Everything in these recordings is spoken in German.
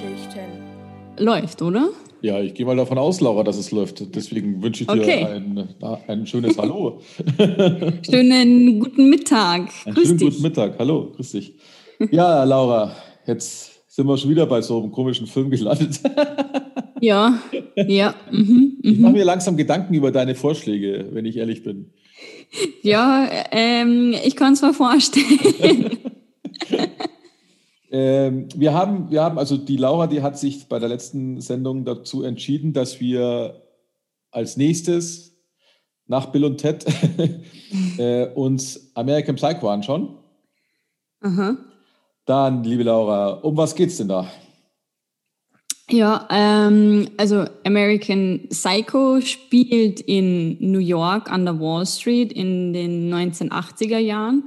Kurzgeschichten. Läuft, oder? Ja, ich gehe mal davon aus, Laura, dass es läuft. Deswegen wünsche ich dir Okay. ein, ein schönes Hallo. Schönen guten Mittag. Einen Grüß schönen dich. guten Mittag. Hallo, grüß dich. Ja, Laura, jetzt sind wir schon wieder bei so einem komischen Film gelandet. Ja, ja, mhm, Ich mache mhm. mir langsam Gedanken über deine Vorschläge, wenn ich ehrlich bin. ja ähm, ich kann es mir vorstellen. Ähm, wir, haben, wir haben, also die Laura, die hat sich bei der letzten Sendung dazu entschieden, dass wir als nächstes nach Bill und Ted äh, uns American Psycho anschauen. Aha. Dann, liebe Laura, um was geht's denn da? Ja, ähm, also American Psycho spielt in New York an der Wall Street in den 1980er Jahren.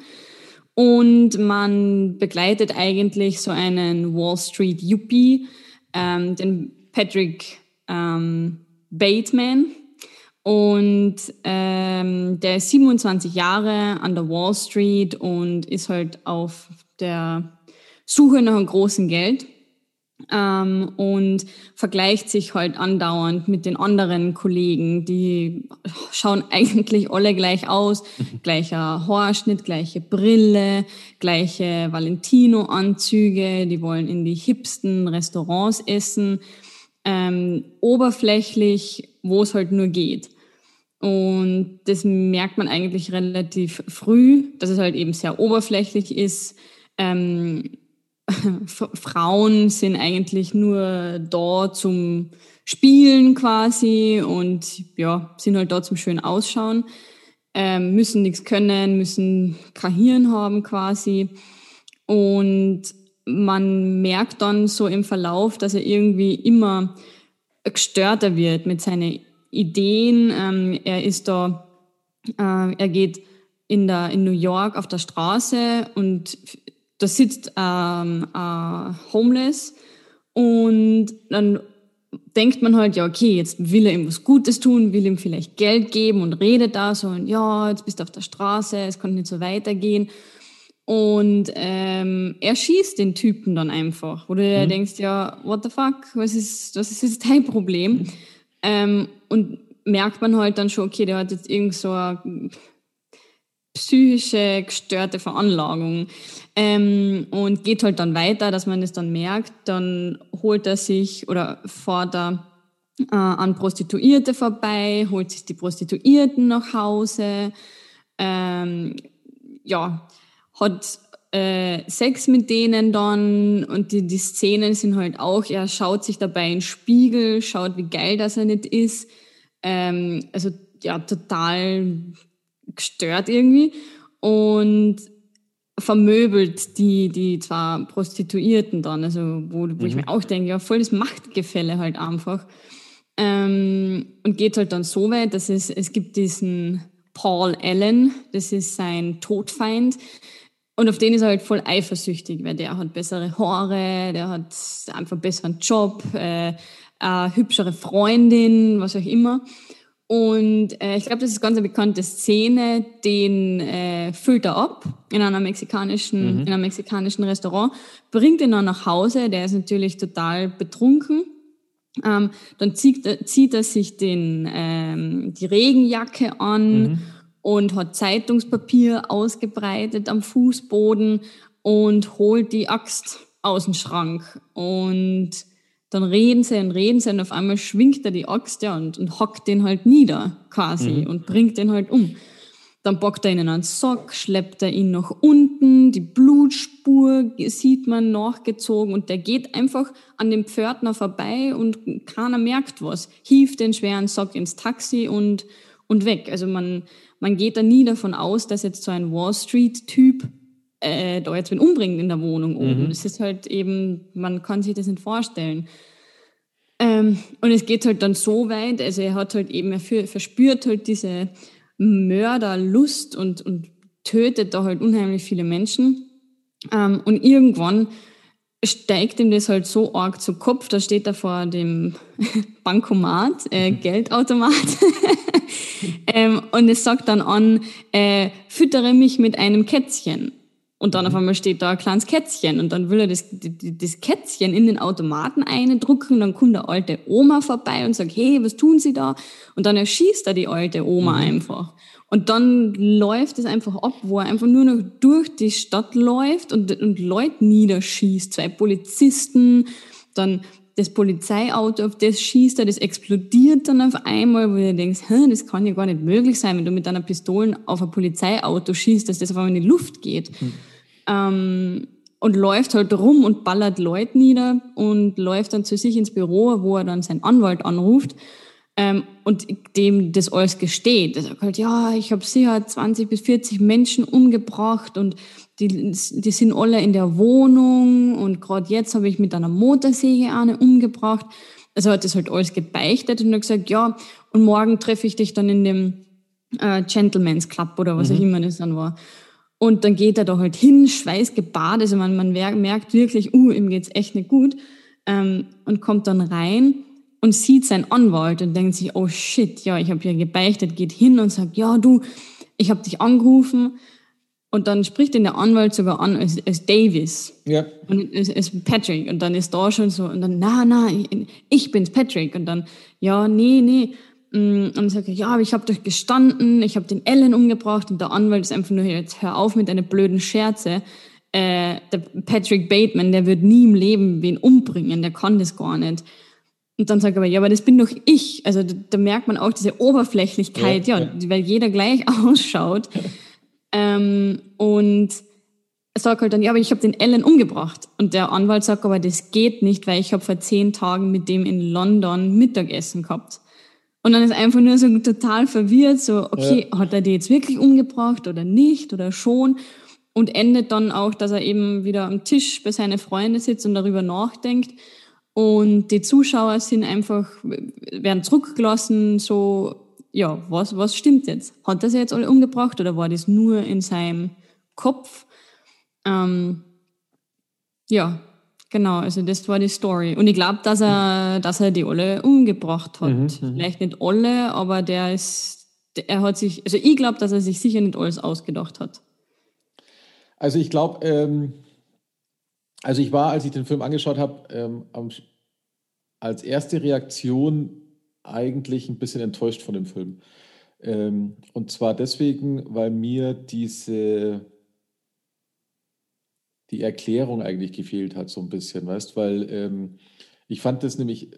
Und man begleitet eigentlich so einen Wall Street Yuppie, ähm, den Patrick ähm, Bateman. Und ähm, der ist 27 Jahre an der Wall Street und ist halt auf der Suche nach einem großen Geld ähm, und vergleicht sich halt andauernd mit den anderen Kollegen. Die schauen eigentlich alle gleich aus. Gleicher Haarschnitt, gleiche Brille, gleiche Valentino-Anzüge. Die wollen in die hipsten Restaurants essen. Ähm, oberflächlich, wo es halt nur geht. Und das merkt man eigentlich relativ früh, dass es halt eben sehr oberflächlich ist. Ähm, Frauen sind eigentlich nur da zum Spielen quasi und ja, sind halt da zum schön ausschauen, ähm, müssen nichts können, müssen kein Hirn haben quasi. Und man merkt dann so im Verlauf, dass er irgendwie immer gestörter wird mit seinen Ideen. Ähm, er ist da, äh, er geht in, der, in New York auf der Straße und da sitzt ähm, äh, Homeless und dann denkt man halt, ja, okay, jetzt will er ihm was Gutes tun, will ihm vielleicht Geld geben und redet da so und ja, jetzt bist du auf der Straße, es kann nicht so weitergehen. Und ähm, er schießt den Typen dann einfach, wo du dir denkst, ja, what the fuck, was ist, was ist jetzt dein Problem? Ähm, und merkt man halt dann schon, okay, der hat jetzt irgend so eine psychische gestörte Veranlagung ähm, und geht halt dann weiter, dass man das dann merkt. Dann holt er sich oder fährt er äh, an Prostituierte vorbei, holt sich die Prostituierten nach Hause, ähm, ja, hat äh, Sex mit denen dann und die, die Szenen sind halt auch, er schaut sich dabei in den Spiegel, schaut, wie geil das er nicht ist. Ähm, also ja, total gestört irgendwie und vermöbelt die, die zwei Prostituierten dann, also wo, wo ich mir auch denke, ja, voll das Machtgefälle halt einfach. Ähm, und geht halt dann so weit, dass es, es gibt diesen Paul Allen, das ist sein Todfeind. Und auf den ist er halt voll eifersüchtig, weil der hat bessere Haare, der hat einfach besseren Job, äh, eine hübschere Freundin, was auch immer. Und äh, ich glaube, das ist ganz eine bekannte Szene, den äh, füllt er ab in einer mexikanischen, in einem mexikanischen Restaurant, bringt ihn dann nach Hause, der ist natürlich total betrunken. Ähm, dann zieht, er- zieht er sich den, ähm, die Regenjacke an und hat Zeitungspapier ausgebreitet am Fußboden und holt die Axt aus dem Schrank. Und dann reden sie und reden sie und auf einmal schwingt er die Axt ja, und, und hockt den halt nieder quasi und bringt den halt um. Dann bockt er ihn in einen Sock, schleppt er ihn nach unten, die Blutspur sieht man nachgezogen und der geht einfach an dem Pförtner vorbei und keiner merkt was. Hieft den schweren Sock ins Taxi und, und weg. Also man, man geht da nie davon aus, dass jetzt so ein Wall Street-Typ äh, da jetzt wen umbringt in der Wohnung oben. Das ist halt eben, man kann sich das nicht vorstellen. Ähm, und es geht halt dann so weit, also er hat halt eben, er für, verspürt halt diese Mörderlust und, und tötet da halt unheimlich viele Menschen. Ähm, und irgendwann steigt ihm das halt so arg zu Kopf, da steht er vor dem Bankomat, äh, Geldautomat. ähm, und es sagt dann an, äh, füttere mich mit einem Kätzchen. Und dann mhm. auf einmal steht da ein kleines Kätzchen und dann will er das, das Kätzchen in den Automaten eindrücken. Dann kommt der alte Oma vorbei und sagt, hey, was tun Sie da? Und dann erschießt er die alte Oma mhm. einfach. Und dann läuft es einfach ab, wo er einfach nur noch durch die Stadt läuft und, und Leute niederschießt. Zwei Polizisten, dann das Polizeiauto, auf das schießt er, das explodiert dann auf einmal, wo du denkst, das kann ja gar nicht möglich sein, wenn du mit deiner Pistole auf ein Polizeiauto schießt, dass das auf einmal in die Luft geht. Mhm. Ähm, und läuft halt rum und ballert Leute nieder und läuft dann zu sich ins Büro, wo er dann seinen Anwalt anruft ähm, und dem das alles gesteht. Er sagt halt, ja, ich habe sicher 20 bis 40 Menschen umgebracht und die, die sind alle in der Wohnung und gerade jetzt habe ich mit einer Motorsäge eine umgebracht. Also hat das halt alles gebeichtet und hat gesagt, ja, und morgen treffe ich dich dann in dem äh, Gentleman's Club oder was mhm. auch immer das dann war. Und dann geht er da halt hin, schweißgebadet, also man, man merkt wirklich, uh, ihm geht's echt nicht gut, ähm, und kommt dann rein und sieht seinen Anwalt und denkt sich, oh shit, ja, ich habe hier gebeichtet, geht hin und sagt, ja, du, ich habe dich angerufen. Und dann spricht ihn der Anwalt sogar an als, als Davis. Ja. Und es ist Patrick. Und dann ist da schon so, und dann, na, na, ich, ich bin's, Patrick. Und dann, ja, nee, nee. Mm, und sagt er, ja, aber ich habe doch gestanden, ich habe den Ellen umgebracht. Und der Anwalt ist einfach nur, jetzt hör auf mit deiner blöden Scherze. Äh, der Patrick Bateman, der wird nie im Leben wen umbringen, der kann das gar nicht. Und dann sagt er aber, ja, aber das bin doch ich. Also da, da merkt man auch diese Oberflächlichkeit, ja, ja, ja. weil jeder gleich ausschaut. ähm, und er sagt halt dann, ja, aber ich habe den Ellen umgebracht. Und der Anwalt sagt aber, das geht nicht, weil ich habe vor zehn Tagen mit dem in London Mittagessen gehabt. Und dann ist einfach nur so total verwirrt, so, okay, ja. hat er die jetzt wirklich umgebracht oder nicht oder schon? Und endet dann auch, dass er eben wieder am Tisch bei seinen Freunden sitzt und darüber nachdenkt. Und die Zuschauer sind einfach, werden zurückgelassen, so, ja, was, was stimmt jetzt? Hat er sie jetzt alle umgebracht oder war das nur in seinem Kopf? Ähm, ja, genau, also das war die Story. Und ich glaube, dass er, dass er die alle umgebracht hat. Mhm, mhm. Vielleicht nicht alle, aber der ist, er hat sich, also ich glaube, dass er sich sicher nicht alles ausgedacht hat. Also ich glaube, ähm, also ich war, als ich den Film angeschaut habe, ähm, als erste Reaktion eigentlich ein bisschen enttäuscht von dem Film. Ähm, und zwar deswegen, weil mir diese die Erklärung eigentlich gefehlt hat, so ein bisschen, weißt, weil ähm, ich fand das nämlich,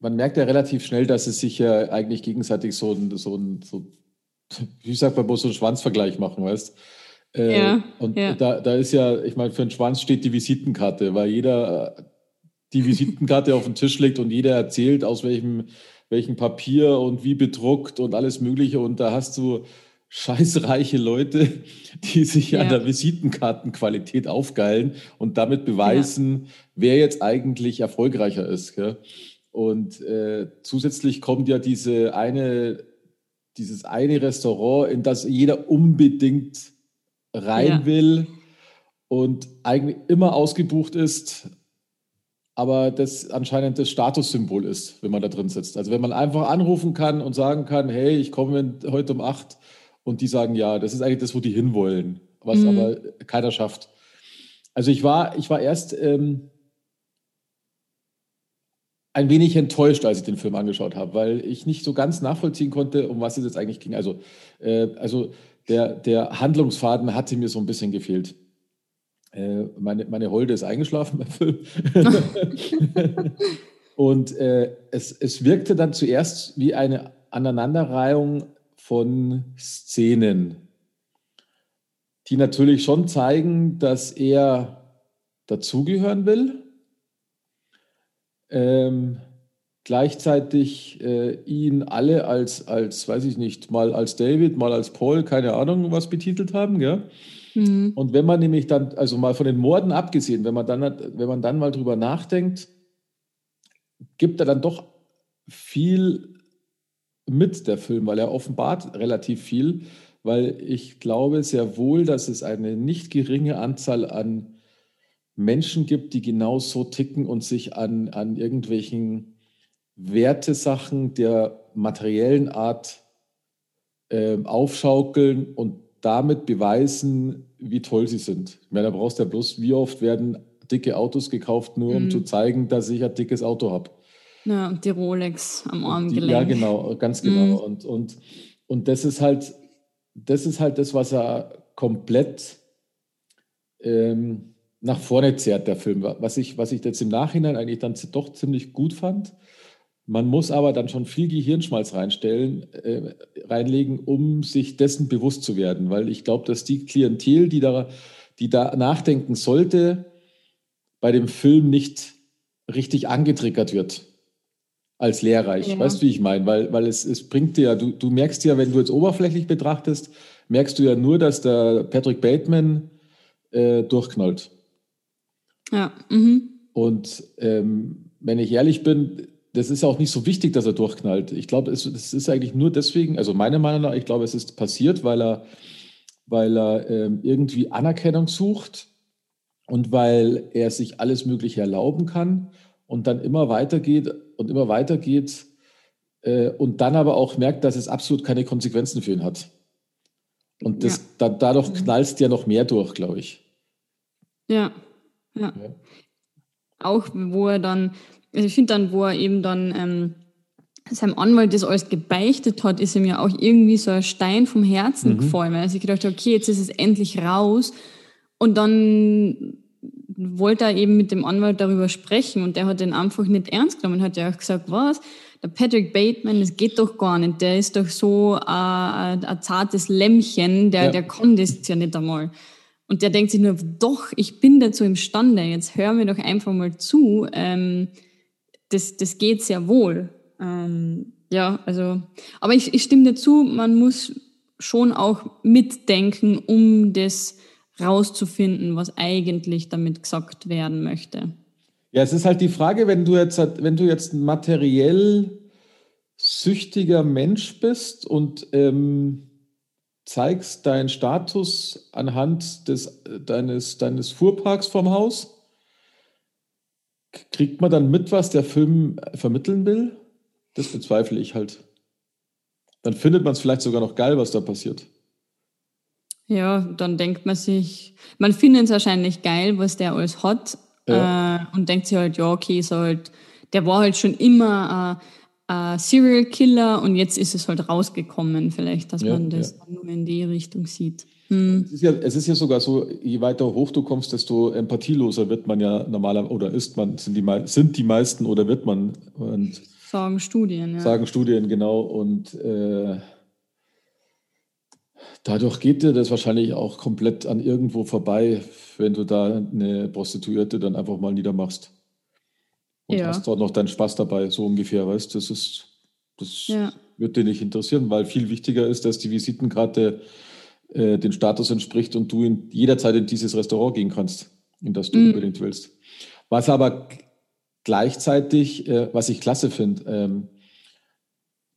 man merkt ja relativ schnell, dass es sich ja eigentlich gegenseitig so ein, so ein, so, wie sagt man, so einen Schwanzvergleich machen, weißt. Äh, ja, und ja. Da, da ist ja, ich meine, für einen Schwanz steht die Visitenkarte, weil jeder die Visitenkarte auf den Tisch legt und jeder erzählt, aus welchem, welchem Papier und wie bedruckt und alles Mögliche. Und da hast du scheißreiche Leute, die sich ja. an der Visitenkartenqualität aufgeilen und damit beweisen, ja. wer jetzt eigentlich erfolgreicher ist. Gell? Und äh, zusätzlich kommt ja diese eine, dieses eine Restaurant, in das jeder unbedingt rein ja. will und eigentlich immer ausgebucht ist, aber das anscheinend das Statussymbol ist, wenn man da drin sitzt. Also wenn man einfach anrufen kann und sagen kann, hey, ich komme heute um acht und die sagen ja, das ist eigentlich das, wo die hinwollen, was mhm. aber keiner schafft. Also ich war, ich war erst ähm, ein wenig enttäuscht, als ich den Film angeschaut habe, weil ich nicht so ganz nachvollziehen konnte, um was es jetzt eigentlich ging. Also, äh, also der, der Handlungsfaden hatte mir so ein bisschen gefehlt. Äh, meine, meine Holde ist eingeschlafen beim Film. Und äh, es, es wirkte dann zuerst wie eine Aneinanderreihung von Szenen, die natürlich schon zeigen, dass er dazugehören will. Ähm, gleichzeitig äh, ihn alle als, als, weiß ich nicht, mal als David, mal als Paul, keine Ahnung, was betitelt haben. Gell? Mhm. Und wenn man nämlich dann, also mal von den Morden abgesehen, wenn man dann, wenn man dann mal drüber nachdenkt, gibt er dann doch viel mit der Film, weil er offenbart relativ viel, weil ich glaube sehr wohl, dass es eine nicht geringe Anzahl an Menschen gibt, die genau so ticken und sich an, an irgendwelchen Wertesachen der materiellen Art äh, aufschaukeln und damit beweisen, wie toll sie sind. Ich meine, da brauchst du ja bloß, wie oft werden dicke Autos gekauft, nur um mhm. zu zeigen, dass ich ein dickes Auto habe. Ja, die Rolex am Armgelenk. Ja, genau, ganz genau. Mhm. Und, und, und das ist halt, das ist halt das, was er komplett ähm, nach vorne zerrt, der Film. Was ich, was ich jetzt im Nachhinein eigentlich dann doch ziemlich gut fand. Man muss aber dann schon viel Gehirnschmalz reinstellen, äh, reinlegen, um sich dessen bewusst zu werden. Weil ich glaube, dass die Klientel, die da, die da nachdenken sollte, bei dem Film nicht richtig angetriggert wird als lehrreich. Ja. Weißt du, wie ich meine? Weil, weil es, es bringt dir ja, du, du merkst ja, wenn du jetzt oberflächlich betrachtest, merkst du ja nur, dass der Patrick Bateman äh, durchknallt. Ja. Mhm. Und ähm, wenn ich ehrlich bin, das ist ja auch nicht so wichtig, dass er durchknallt. Ich glaube, es, es, ist eigentlich nur deswegen, also meiner Meinung nach, ich glaube, es ist passiert, weil er, weil er ähm, irgendwie Anerkennung sucht und weil er sich alles Mögliche erlauben kann und dann immer weitergeht und immer weitergeht äh, und dann aber auch merkt, dass es absolut keine Konsequenzen für ihn hat. Und das, ja. da, dadurch mhm. knallst ja noch mehr durch, glaube ich. Ja. ja. ja. Auch wo er dann, also ich finde dann, wo er eben dann ähm, seinem Anwalt das alles gebeichtet hat, ist ihm ja auch irgendwie so ein Stein vom Herzen mhm. gefallen, weil sich gedacht hat, okay, jetzt ist es endlich raus. Und dann wollte er eben mit dem Anwalt darüber sprechen und der hat den einfach nicht ernst genommen, hat ja auch gesagt, was? Der Patrick Bateman, das geht doch gar nicht, der ist doch so ein, ein zartes Lämmchen, der, ja. der kann das ja nicht einmal. Und der denkt sich nur, doch, ich bin dazu imstande, jetzt hör mir doch einfach mal zu, ähm, das, das geht sehr wohl. Ähm, ja, also, aber ich, ich stimme dazu, man muss schon auch mitdenken, um das rauszufinden, was eigentlich damit gesagt werden möchte. Ja, es ist halt die Frage, wenn du jetzt, wenn du jetzt ein materiell süchtiger Mensch bist und ähm, zeigst deinen Status anhand des, deines, deines Fuhrparks vom Haus, kriegt man dann mit, was der Film vermitteln will? Das bezweifle ich halt. Dann findet man es vielleicht sogar noch geil, was da passiert. Ja, dann denkt man sich, man findet es wahrscheinlich geil, was der alles hat ja. äh, und denkt sich halt, ja, okay, so halt, der war halt schon immer äh, ein Serial Killer und jetzt ist es halt rausgekommen, vielleicht, dass ja, man das ja. nur in die Richtung sieht. Hm. Es, ist ja, es ist ja sogar so, je weiter hoch du kommst, desto empathieloser wird man ja normaler oder ist man, sind die, sind die meisten oder wird man. Und sagen Studien, ja. Sagen Studien, genau. Und äh, Dadurch geht dir das wahrscheinlich auch komplett an irgendwo vorbei, wenn du da eine Prostituierte dann einfach mal niedermachst. Und ja. hast dort noch deinen Spaß dabei, so ungefähr, weißt Das ist, das ja. wird dir nicht interessieren, weil viel wichtiger ist, dass die Visitenkarte äh, den Status entspricht und du in, jederzeit in dieses Restaurant gehen kannst, in das du mhm. unbedingt willst. Was aber gleichzeitig, äh, was ich klasse finde, ähm,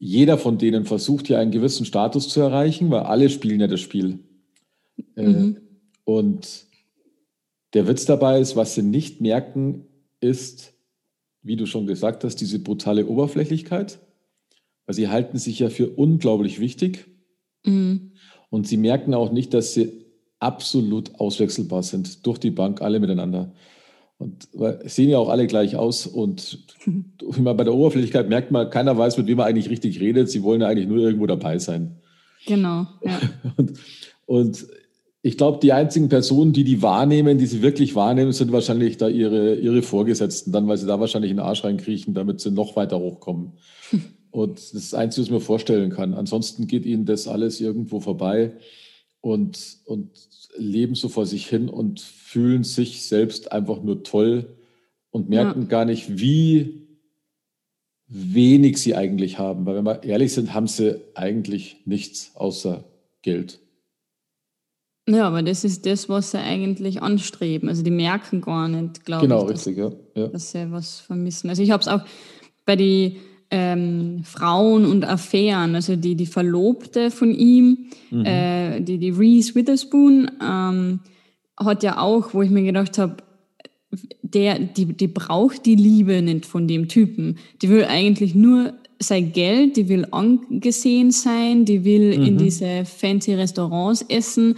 jeder von denen versucht ja einen gewissen Status zu erreichen, weil alle spielen ja das Spiel. Äh, mhm. und der Witz dabei ist, was sie nicht merken, ist, wie du schon gesagt hast, diese brutale Oberflächlichkeit. Weil sie halten sich ja für unglaublich wichtig. Mhm. Und sie merken auch nicht, dass sie absolut auswechselbar sind, durch die Bank, alle miteinander. Und sehen ja auch alle gleich aus. Und immer bei der Oberflächlichkeit merkt man, keiner weiß, mit wem man eigentlich richtig redet. Sie wollen ja eigentlich nur irgendwo dabei sein. Genau. Ja. Und, und ich glaube, die einzigen Personen, die die wahrnehmen, die sie wirklich wahrnehmen, sind wahrscheinlich da ihre, ihre Vorgesetzten, dann, weil sie da wahrscheinlich in den Arsch reinkriechen, damit sie noch weiter hochkommen. Und das ist das Einzige, was ich mir vorstellen kann. Ansonsten geht ihnen das alles irgendwo vorbei und, und leben so vor sich hin und fühlen sich selbst einfach nur toll und merken ja. gar nicht, wie wenig sie eigentlich haben. Weil wenn wir ehrlich sind, haben sie eigentlich nichts außer Geld. Ja, aber das ist das, was sie eigentlich anstreben. Also die merken gar nicht, glaube genau, ich, dass, richtig, ja. ja. dass sie was vermissen. Also ich habe es auch bei den ähm, Frauen und Affären, also die, die Verlobte von ihm, mhm. äh, die, die Reese Witherspoon, ähm, hat ja auch, wo ich mir gedacht habe, der, die, die braucht die Liebe nicht von dem Typen. Die will eigentlich nur sein Geld, die will angesehen sein, die will mhm. in diese fancy Restaurants essen.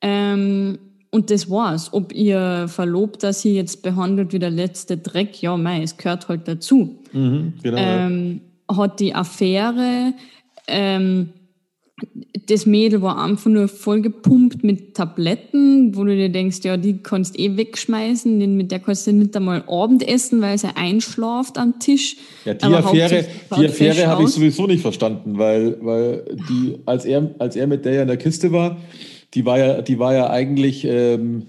Ähm, und das war's. Ob ihr Verlobter sie jetzt behandelt wie der letzte Dreck, ja, mei, es gehört halt dazu. Mhm, genau, ähm. Hat die Affäre, ähm, das Mädel war einfach nur voll gepumpt mit Tabletten, wo du dir denkst, ja, die kannst eh wegschmeißen, mit der kannst du nicht einmal Abend essen, weil sie einschlaft am Tisch. Ja, die Aber Affäre, die Affäre habe ich sowieso nicht verstanden, weil, weil die, als er, als er mit der ja in der Kiste war, die war ja, die war ja eigentlich ähm,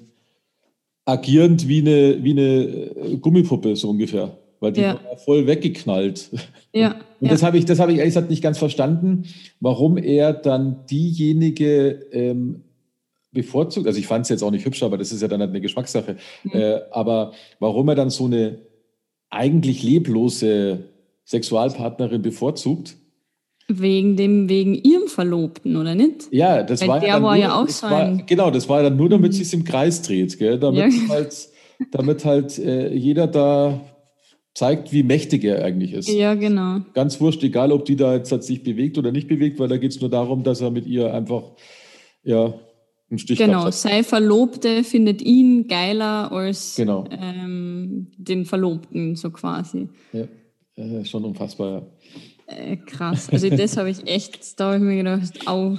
agierend wie eine, wie eine Gummipuppe, so ungefähr. Weil die ja. war voll weggeknallt. Ja. Und ja. das habe ich, das habe ich ehrlich gesagt nicht ganz verstanden, warum er dann diejenige ähm, bevorzugt. Also ich fand es jetzt auch nicht hübsch, aber das ist ja dann halt eine Geschmackssache. Mhm. Äh, aber warum er dann so eine eigentlich leblose Sexualpartnerin bevorzugt, Wegen dem, wegen ihrem Verlobten, oder nicht? Ja, das Weil war, der war nur, ja auch so war, Genau, das war dann nur, damit mhm. es im Kreis dreht, gell? Damit ja. halt, damit halt äh, jeder da zeigt, wie mächtig er eigentlich ist. Ja, genau. Ganz wurscht, egal ob die da jetzt hat sich bewegt oder nicht bewegt, weil da geht es nur darum, dass er mit ihr einfach ja, einen Stich Genau, sei Verlobte findet ihn geiler als genau. ähm, den Verlobten, so quasi. Ja, äh, schon unfassbar, ja. Äh, krass. Also das habe ich echt, da habe ich mir gedacht, au,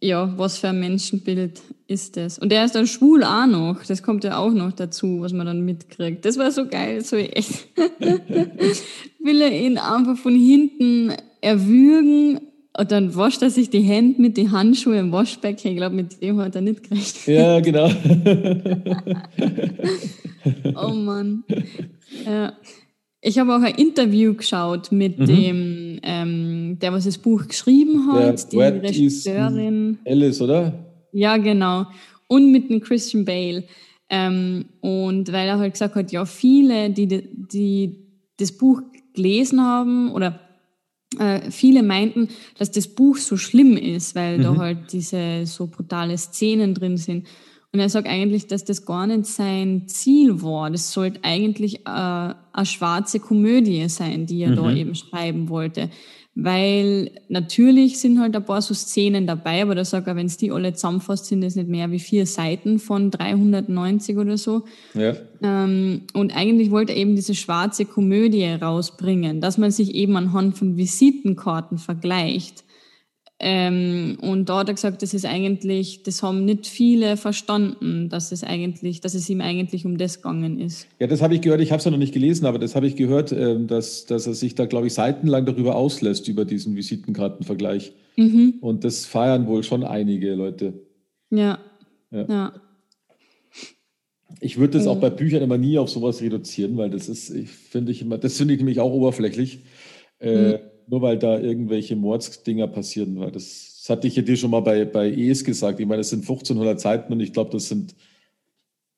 ja, was für ein Menschenbild ist das? Und der ist dann schwul auch noch. Das kommt ja auch noch dazu, was man dann mitkriegt. Das war so geil, so echt. Will er ihn einfach von hinten erwürgen und dann wascht er sich die Hände mit den Handschuhen im Waschbecken. Ich glaube, mit dem hat er nicht gerechnet. Ja, genau. oh Mann. Ja. Ich habe auch ein Interview geschaut mit mhm. dem, ähm, der was das Buch geschrieben hat, der die Regisseurin. Alice, oder? Ja, genau. Und mit dem Christian Bale. Ähm, und weil er halt gesagt hat, ja, viele, die, die das Buch gelesen haben oder äh, viele meinten, dass das Buch so schlimm ist, weil mhm. da halt diese so brutale Szenen drin sind. Und er sagt eigentlich, dass das gar nicht sein Ziel war. Das sollte eigentlich äh, eine schwarze Komödie sein, die er mhm. da eben schreiben wollte. Weil natürlich sind halt ein paar so Szenen dabei, aber da sagt er, wenn es die alle zusammenfasst, sind das nicht mehr wie vier Seiten von 390 oder so. Ja. Ähm, und eigentlich wollte er eben diese schwarze Komödie rausbringen, dass man sich eben anhand von Visitenkarten vergleicht. Ähm, und da hat er gesagt, das ist eigentlich, das haben nicht viele verstanden, dass es eigentlich, dass es ihm eigentlich um das gegangen ist. Ja, das habe ich gehört, ich habe es ja noch nicht gelesen, aber das habe ich gehört, ähm, dass, dass er sich da, glaube ich, seitenlang darüber auslässt, über diesen Visitenkartenvergleich. Mhm. Und das feiern wohl schon einige Leute. Ja. Ja. ja. Ich würde das auch bei Büchern immer nie auf sowas reduzieren, weil das ist, ich finde ich immer, das finde ich nämlich auch oberflächlich. Äh, mhm nur weil da irgendwelche Mordsdinger passieren. Weil das, das hatte ich ja dir schon mal bei, bei ES gesagt. Ich meine, es sind 1500 Seiten und ich glaube, das sind,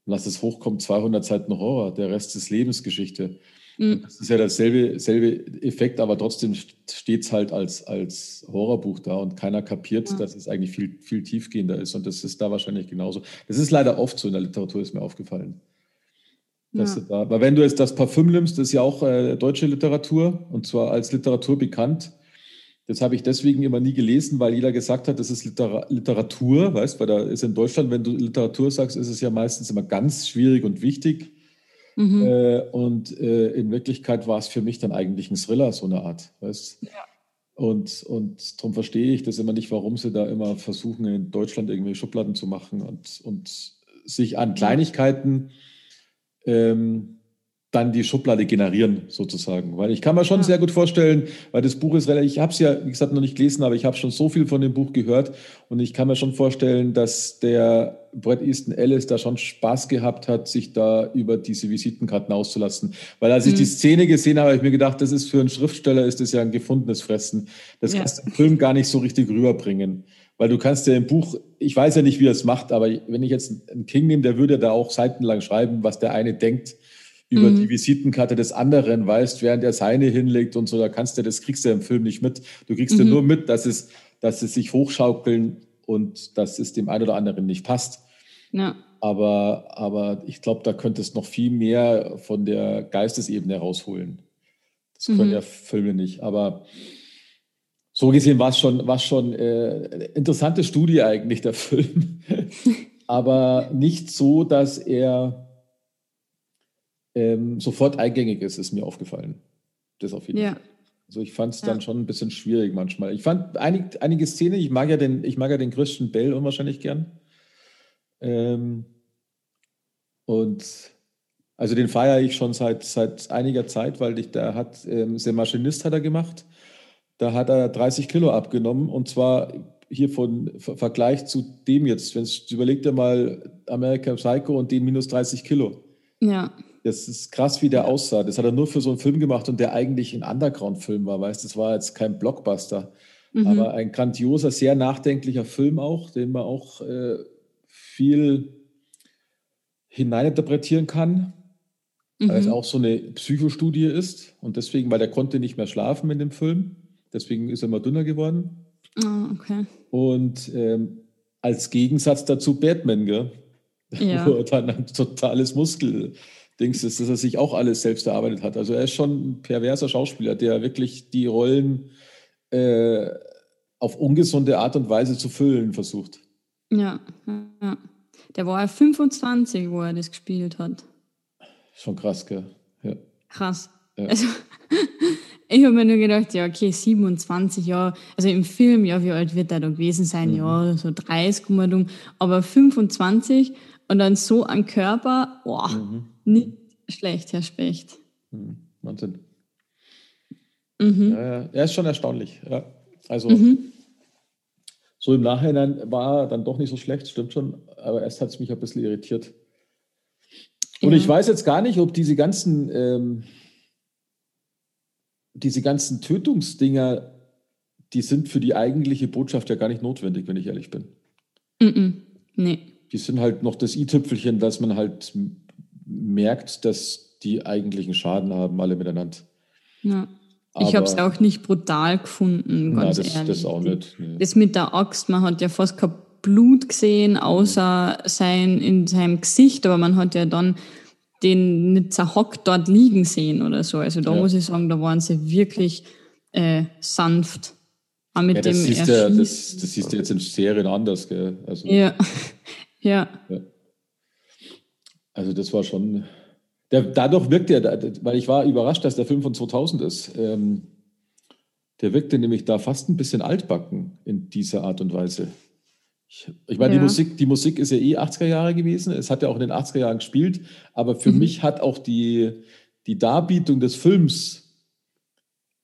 lass es hochkommen, 200 Seiten Horror. Der Rest ist Lebensgeschichte. Mhm. Das ist ja dasselbe selbe Effekt, aber trotzdem steht es halt als, als Horrorbuch da und keiner kapiert, ja. dass es eigentlich viel, viel tiefgehender ist. Und das ist da wahrscheinlich genauso. Das ist leider oft so in der Literatur, ist mir aufgefallen. Ja. Da, aber wenn du jetzt das Parfüm nimmst, das ist ja auch äh, deutsche Literatur und zwar als Literatur bekannt. Das habe ich deswegen immer nie gelesen, weil jeder gesagt hat, das ist Liter Literatur, weißt, weil da ist in Deutschland, wenn du Literatur sagst, ist es ja meistens immer ganz schwierig und wichtig. Mhm. Äh, und äh, in Wirklichkeit war es für mich dann eigentlich ein Thriller, so eine Art, weißt. Ja. Und, und darum verstehe ich das immer nicht, warum sie da immer versuchen, in Deutschland irgendwelche Schubladen zu machen und, und sich an Kleinigkeiten ähm, dann die Schublade generieren, sozusagen. Weil ich kann mir schon ja. sehr gut vorstellen, weil das Buch ist relativ, ich habe es ja, wie gesagt, noch nicht gelesen, aber ich habe schon so viel von dem Buch gehört und ich kann mir schon vorstellen, dass der Brett Easton Ellis da schon Spaß gehabt hat, sich da über diese Visitenkarten auszulassen. Weil als ich mhm. die Szene gesehen habe, habe ich mir gedacht, das ist für einen Schriftsteller ist das ja ein gefundenes Fressen. Das ja. kannst du im Film gar nicht so richtig rüberbringen. Weil du kannst ja im Buch, ich weiß ja nicht, wie er es macht, aber wenn ich jetzt einen King nehme, der würde da auch seitenlang schreiben, was der eine denkt über mhm. die Visitenkarte des anderen, weißt, während er seine hinlegt und so, da kannst du, das kriegst du im Film nicht mit. Du kriegst mhm. ja nur mit, dass es, dass es sich hochschaukeln und dass es dem einen oder anderen nicht passt. Ja. Aber, aber ich glaube, da könntest noch viel mehr von der Geistesebene rausholen. Das können mhm. ja Filme nicht. Aber so gesehen war es schon, war's schon äh, interessante Studie eigentlich, der Film. Aber nicht so, dass er ähm, sofort eingängig ist, ist mir aufgefallen. Das auf jeden ja. Fall. Also ich fand es dann ja. schon ein bisschen schwierig manchmal. Ich fand einig, einige Szenen, ich mag ja den, ich mag ja den Christian Bell unwahrscheinlich gern. Ähm, und also den feiere ich schon seit, seit einiger Zeit, weil ich, da hat, ähm, der Maschinist hat er gemacht. Da hat er 30 Kilo abgenommen und zwar hier von Vergleich zu dem jetzt. Wenn du überleg dir mal American Psycho und den minus 30 Kilo. Ja. Das ist krass, wie der aussah. Das hat er nur für so einen Film gemacht und der eigentlich ein Underground-Film war, weißt Das war jetzt kein Blockbuster, mhm. aber ein grandioser, sehr nachdenklicher Film auch, den man auch äh, viel hineininterpretieren kann, mhm. weil es auch so eine Psychostudie ist und deswegen, weil der konnte nicht mehr schlafen in dem Film, deswegen ist er immer dünner geworden. Oh, okay. Und ähm, als Gegensatz dazu Batman, gell? Ja. wo er dann ein totales Muskel Dings ist, dass er sich auch alles selbst erarbeitet hat. Also er ist schon ein perverser Schauspieler, der wirklich die Rollen äh, auf ungesunde Art und Weise zu füllen versucht. Ja, ja. Der war ja 25, wo er das gespielt hat. Schon krass, gell? Ja. Krass. Ja. Also, ich habe mir nur gedacht, ja, okay, 27 Jahre, also im Film, ja, wie alt wird er da gewesen sein? Mhm. Ja, so 30, aber 25 und dann so ein Körper, boah, mhm. nicht schlecht, Herr Specht. Mhm. Wahnsinn. Mhm. Ja, ja, er ist schon erstaunlich. Ja. Also mhm. so im Nachhinein war er dann doch nicht so schlecht, stimmt schon, aber erst hat es mich ein bisschen irritiert. Und ja. ich weiß jetzt gar nicht, ob diese ganzen, ähm, diese ganzen Tötungsdinger, die sind für die eigentliche Botschaft ja gar nicht notwendig, wenn ich ehrlich bin. Mhm. Nee die sind halt noch das i-Tüpfelchen, dass man halt merkt, dass die eigentlichen Schaden haben, alle miteinander. Ja. ich habe es auch nicht brutal gefunden, ganz na, das, ehrlich. Das auch nicht. Nee. Das mit der Axt, man hat ja fast kein Blut gesehen, außer sein, in seinem Gesicht, aber man hat ja dann den nicht zerhockt dort liegen sehen oder so. Also da ja. muss ich sagen, da waren sie wirklich äh, sanft. Auch mit ja, das, dem siehst du, das, das siehst du jetzt in Serien anders, gell? Also, ja. Ja. ja. Also das war schon, der, dadurch wirkt er, weil ich war überrascht, dass der Film von 2000 ist. Ähm, der wirkte nämlich da fast ein bisschen altbacken in dieser Art und Weise. Ich, ich meine, ja. die, Musik, die Musik ist ja eh 80er Jahre gewesen. Es hat ja auch in den 80er Jahren gespielt. Aber für mhm. mich hat auch die, die Darbietung des Films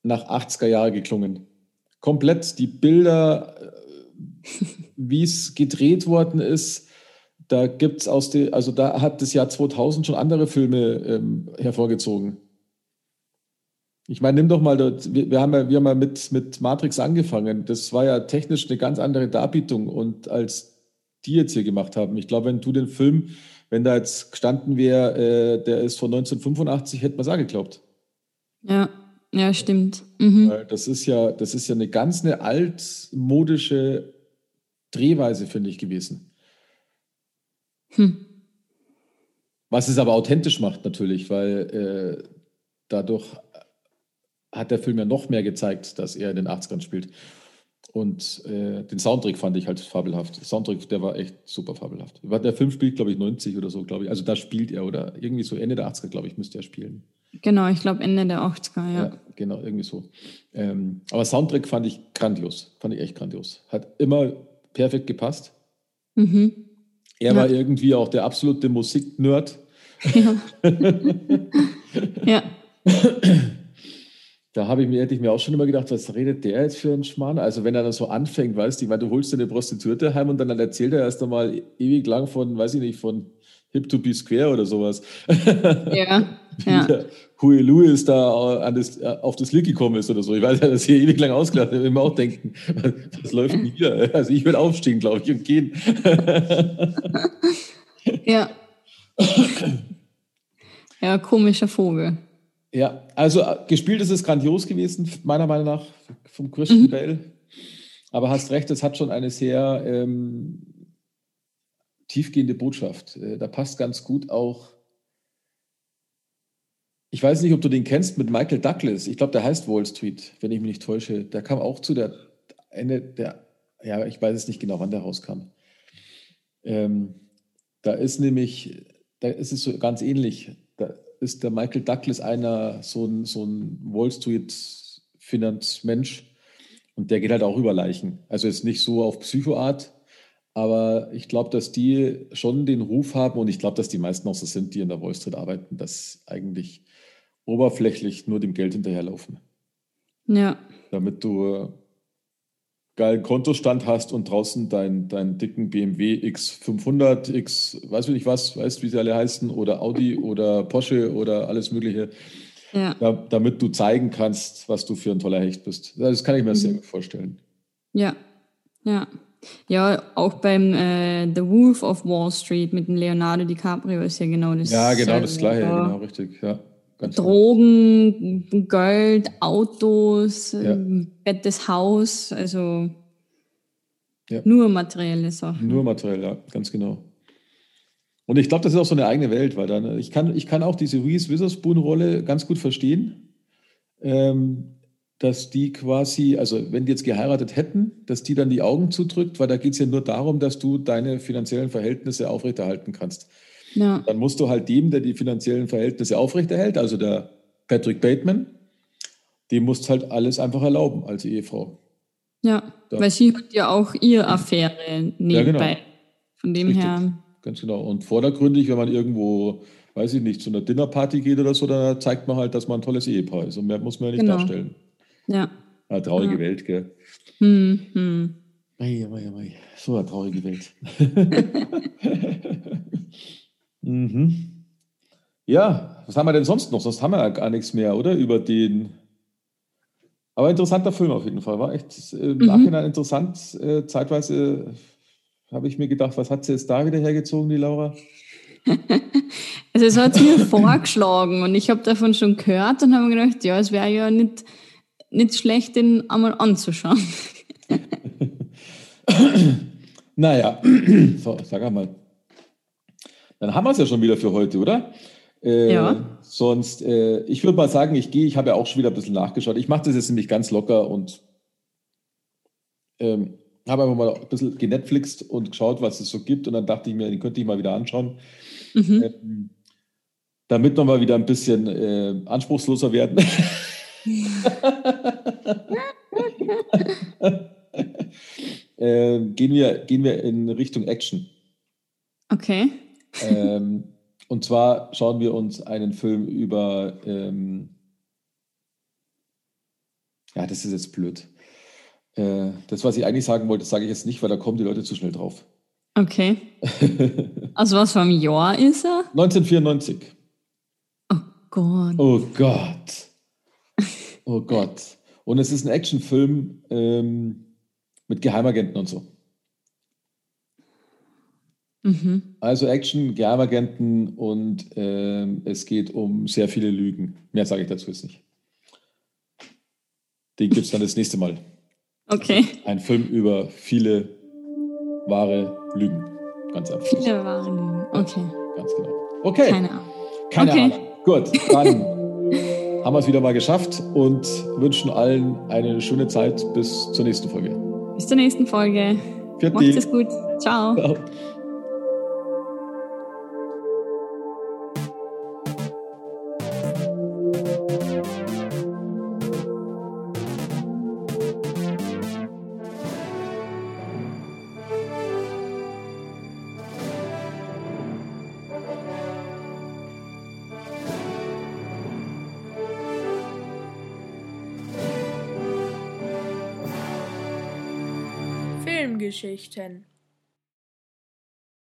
nach 80er Jahre geklungen. Komplett die Bilder, äh, wie es gedreht worden ist, da gibt es aus der, also da hat das Jahr 2000 schon andere Filme ähm, hervorgezogen. Ich meine, nimm doch mal, das, wir, wir, haben ja, wir haben ja mit, mit Matrix angefangen. Das war ja technisch eine ganz andere Darbietung und als die jetzt hier gemacht haben. Ich glaube, wenn du den Film, wenn da jetzt gestanden wäre, äh, der ist von 1985, hätte man es auch geglaubt. Ja, ja, stimmt. Mhm. Das ist ja, das ist ja eine ganz eine altmodische Drehweise, finde ich, gewesen. Hm. Was es aber authentisch macht natürlich, weil äh, dadurch hat der Film ja noch mehr gezeigt, dass er in den 80ern spielt. Und äh, den Soundtrack fand ich halt fabelhaft. Der Soundtrack, der war echt super fabelhaft. Der Film spielt, glaube ich, 90 oder so, glaube ich. Also da spielt er oder irgendwie so Ende der 80er, glaube ich, müsste er spielen. Genau, ich glaube Ende der 80er, ja. ja genau, irgendwie so. Ähm, aber Soundtrack fand ich grandios. Fand ich echt grandios. Hat immer perfekt gepasst. Mhm. Er ja. war irgendwie auch der absolute Musiknerd. Ja. ja. Da habe ich mir, hätte ich mir auch schon immer gedacht, was redet der jetzt für ein Schmarrn? Also wenn er dann so anfängt, weißt du, ich meine, du holst dir eine Prostituierte heim und dann erzählt er erst einmal ewig lang von, weiß ich nicht, von Hip to be Square oder sowas. Ja. ja. Huey Lewis da an das, auf das Lied gekommen ist oder so. Ich weiß ja, dass hier ewig lang ausgelacht Ich immer auch denken, was läuft denn hier? Also ich würde aufstehen, glaube ich, und gehen. ja. Ja, komischer Vogel. Ja, also äh, gespielt ist es grandios gewesen, meiner Meinung nach, vom Christian mhm. Bale. Aber hast recht, es hat schon eine sehr ähm, tiefgehende Botschaft. Äh, da passt ganz gut auch Ich weiß nicht, ob du den kennst mit Michael Douglas. Ich glaube, der heißt Wall Street, wenn ich mich nicht täusche. Der kam auch zu der Ende der, ja, ich weiß es nicht genau, wann der rauskam. Ähm, da ist nämlich, da ist es so ganz ähnlich. Da ist der Michael Douglas einer, so ein, so ein Wall Street Finanzmensch und der geht halt auch über Leichen. Also ist nicht so auf Psychoart, aber ich glaube, dass die schon den Ruf haben und ich glaube, dass die meisten auch so sind, die in der Wall Street arbeiten, dass eigentlich oberflächlich nur dem Geld hinterherlaufen. Ja. Damit du geilen Kontostand hast und draußen deinen dein dicken BMW X500, X, weiß ich nicht was, weißt wie sie alle heißen, oder Audi oder Porsche oder alles Mögliche, ja. da, damit du zeigen kannst, was du für ein toller Hecht bist. Das kann ich mir mhm. sehr gut vorstellen. Ja, ja. Ja, auch beim äh, The Wolf of Wall Street mit dem Leonardo DiCaprio ist ja genau das. Ja, genau das Gleiche, ja. genau, richtig, ja. Ganz Drogen, genau. Geld, Autos, ja. fettes Haus, also ja. nur materielle Sachen. Nur materiell, ja, ganz genau. Und ich glaube, das ist auch so eine eigene Welt, weil dann, ich kann, ich kann auch diese Reese Witherspoon-Rolle ganz gut verstehen, ähm, dass die quasi, also wenn die jetzt geheiratet hätten, dass die dann die Augen zudrückt, weil da geht es ja nur darum, dass du deine finanziellen Verhältnisse aufrechterhalten kannst. Ja. Dann musst du halt dem, der die finanziellen Verhältnisse aufrechterhält, also der Patrick Bateman, dem musst halt alles einfach erlauben als Ehefrau. Ja, da. weil sie hat ja auch ihre Affäre nebenbei. Ja, genau. Von dem Richtig. her. Ganz genau. Und vordergründig, wenn man irgendwo, weiß ich nicht, zu einer Dinnerparty geht oder so, da zeigt man halt, dass man ein tolles Ehepaar ist. Und mehr muss man ja nicht genau. darstellen. Ja. Eine traurige ja. Welt, gell? Hm, hm. Mei, mei, mei. So eine traurige Welt. Mhm. Ja, was haben wir denn sonst noch? Sonst haben wir ja gar nichts mehr, oder? Über den. Aber interessanter Film auf jeden Fall. War echt im mhm. Nachhinein interessant. Äh, zeitweise habe ich mir gedacht, was hat sie jetzt da wieder hergezogen, die Laura? also es hat mir vorgeschlagen und ich habe davon schon gehört und habe mir gedacht, ja, es wäre ja nicht, nicht schlecht, den einmal anzuschauen. naja, so, sag einmal. Dann haben wir es ja schon wieder für heute, oder? Äh, ja. Sonst, äh, ich würde mal sagen, ich gehe, ich habe ja auch schon wieder ein bisschen nachgeschaut. Ich mache das jetzt nämlich ganz locker und ähm, habe einfach mal ein bisschen genetflixt und geschaut, was es so gibt. Und dann dachte ich mir, den könnte ich mal wieder anschauen. Mhm. Ähm, damit wir mal wieder ein bisschen äh, anspruchsloser werden. äh, gehen, wir, gehen wir in Richtung Action. Okay ähm, und zwar schauen wir uns einen Film über, ähm, ja, das ist jetzt blöd. Äh, das, was ich eigentlich sagen wollte, sage ich jetzt nicht, weil da kommen die Leute zu schnell drauf. Okay. also was für ein Jahr ist er? 1994. Oh Gott. Oh Gott. Oh Gott. Und es ist ein Actionfilm ähm, mit Geheimagenten und so. Mhm. Also Action, Geheimagenten und äh, es geht um sehr viele Lügen. Mehr sage ich dazu jetzt nicht. Den gibt es dann das nächste Mal. Okay. Ein Film über viele wahre Lügen. Ganz einfach. Viele wahre Lügen. Okay. Ganz genau. Okay. Keine Ahnung. Keine okay. Ahnung. Gut, dann haben wir es wieder mal geschafft und wünschen allen eine schöne Zeit bis zur nächsten Folge. Bis zur nächsten Folge. Macht es gut. Ciao. Ciao. Geschichten